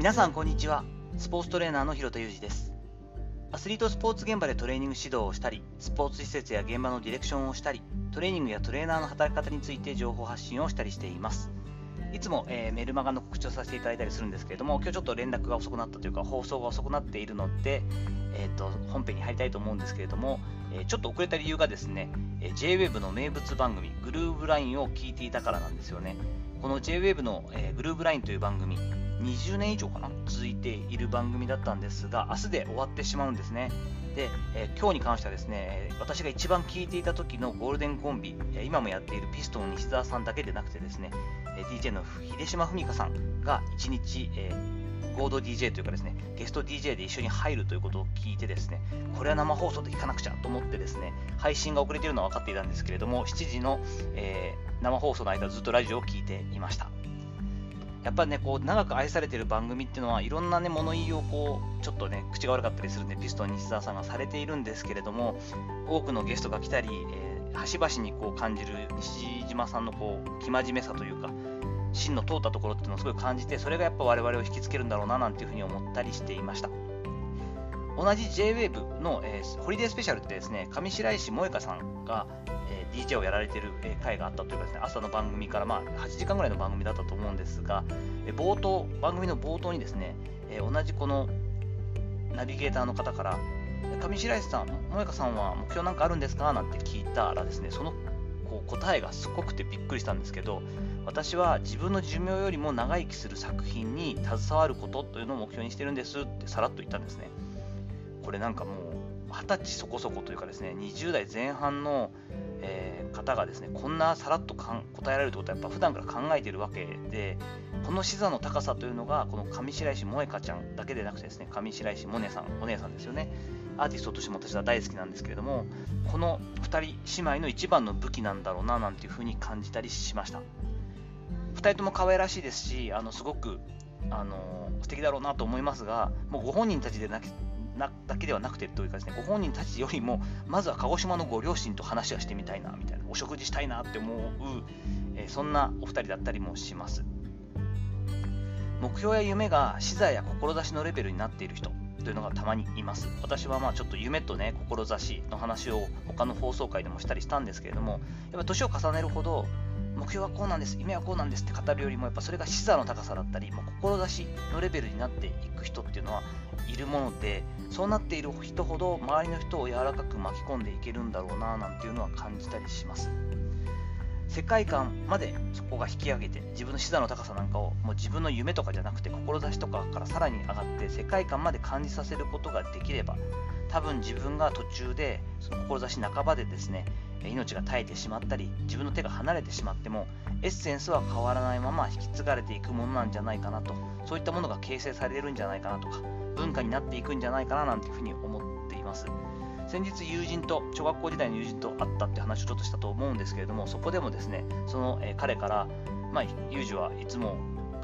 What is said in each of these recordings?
皆さんこんにちは。スポーツトレーナーの広田裕二です。アスリートスポーツ現場でトレーニング指導をしたりスポーツ施設や現場のディレクションをしたりトレーニングやトレーナーの働き方について情報発信をしたりしています。いつも、えー、メルマガの告知をさせていただいたりするんですけれども今日ちょっと連絡が遅くなったというか放送が遅くなっているので、えーと、本編に入りたいと思うんですけれども、えー、ちょっと遅れた理由がですね、えー、JWEB の名物番組グルーブラインを聞いていたからなんですよね。この JWEB の、えー、グルーブラインという番組20年以上かな続いている番組だったんですが明日で終わってしまうんですね。で、えー、今日に関してはですね私が一番聞いていた時のゴールデンコンビ今もやっているピストン西澤さんだけでなくてですね DJ の秀島文香さんが1日、えー、合同 DJ というかですねゲスト DJ で一緒に入るということを聞いてですねこれは生放送で聞かなくちゃと思ってですね配信が遅れているのは分かっていたんですけれども7時の、えー、生放送の間ずっとラジオを聞いていました。やっぱね、こう、長く愛されてる番組っていうのは、いろんなね、物言いをこう、ちょっとね、口が悪かったりするんで、ピストン西澤さんがされているんですけれども、多くのゲストが来たり、えー、端々にこう感じる西島さんのこう、生真面目さというか、芯の通ったところっていうのをすごい感じて、それがやっぱ我々を引きつけるんだろうな、なんていうふうに思ったりしていました。同じ JWAVE の、えー、ホリデースペシャルってですね、上白石萌香さんが、えー、DJ をやられてる、え回があったというかですね、朝の番組から、まあ、8時間ぐらいの番組だったと思うんですが、え冒頭、番組の冒頭にですね、え同じこのナビゲーターの方から、上白石さん、萌香さんは目標なんかあるんですか？なんて聞いたらですね、そのこう答えがすごくてびっくりしたんですけど、私は自分の寿命よりも長生きする作品に携わることというのを目標にしてるんですってさらっと言ったんですね。これなんかもう二十歳そこそこというかですね20代前半の、えー、方がですねこんなさらっと答えられるってことはやっぱ普段から考えているわけでこの視座の高さというのがこの上白石萌香ちゃんだけでなくてですね上白石萌音さんお姉さんですよね。アーティストとしても私は大好きなんですけれどもこの2人姉妹の一番の武器なんだろうななんていうふうに感じたりしました。2人とも可愛らしいですしあのすごくあの素敵だろうなと思いますがもうご本人たちでななだけではなくてというかですね、ご本人たちよりも、まずは鹿児島のご両親と話はしてみたいな、みたいな、お食事したいなって思う、えー、そんなお二人だったりもします。目標や夢が視座や志のレベルになっている人というのがたまにいます。私はまあちょっと夢とね、志の話を他の放送回でもしたりしたんですけれども、やっぱ年を重ねるほど、目標はこうなんです、夢はこうなんですって語るよりも、やっぱそれが視座の高さだったり、もう志のレベルになっていく人っていうのはいるもので、そうなっている人ほど周りの人を柔らかく巻き込んでいけるんだろうななんていうのは感じたりします。世界観までそこが引き上げて自分の視座の高さなんかをもう自分の夢とかじゃなくて志とかからさらに上がって世界観まで感じさせることができれば多分自分が途中でその志半ばでですね命が絶えてしまったり自分の手が離れてしまってもエッセンスは変わらないまま引き継がれていくものなんじゃないかなとそういったものが形成されるんじゃないかなとか文化になっていくんじゃないかななんていうふうに思っています。先日友人と小学校時代の友人と会ったって話をちょっとしたと思うんですけれどもそこでもですねその、え彼から、まあ、ユージはいつも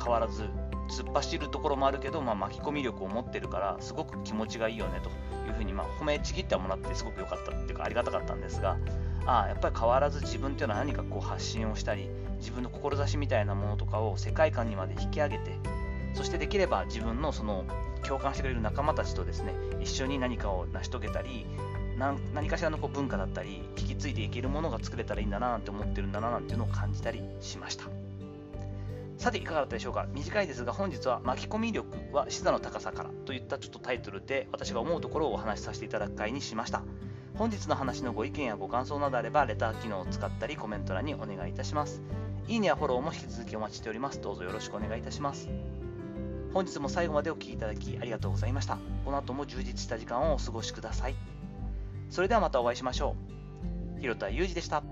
変わらず突っ走るところもあるけど、まあ、巻き込み力を持ってるからすごく気持ちがいいよねというふうに、まあ、褒めちぎってもらってすごく良かったっていうかありがたかったんですがあやっぱり変わらず自分っていうのは何かこう発信をしたり自分の志みたいなものとかを世界観にまで引き上げてそしてできれば自分のその共感してくれる仲間たちとですね一緒に何かを成し遂げたり何かしらのこう文化だったり引き継いでいけるものが作れたらいいんだななんて思ってるんだななんていうのを感じたりしました。さていかがだったでしょうか？短いですが本日は巻き込み力は視座の高さからといったちょっとタイトルで私が思うところをお話しさせていただく回にしました。本日の話のご意見やご感想などあればレター機能を使ったりコメント欄にお願いいたします。いいねやフォローも引き続きお待ちしております。どうぞよろしくお願いいたします。本日も最後までお聴きいただきありがとうございました。この後も充実した時間をお過ごしください。それではまたお会いしましょう。広田裕二でした。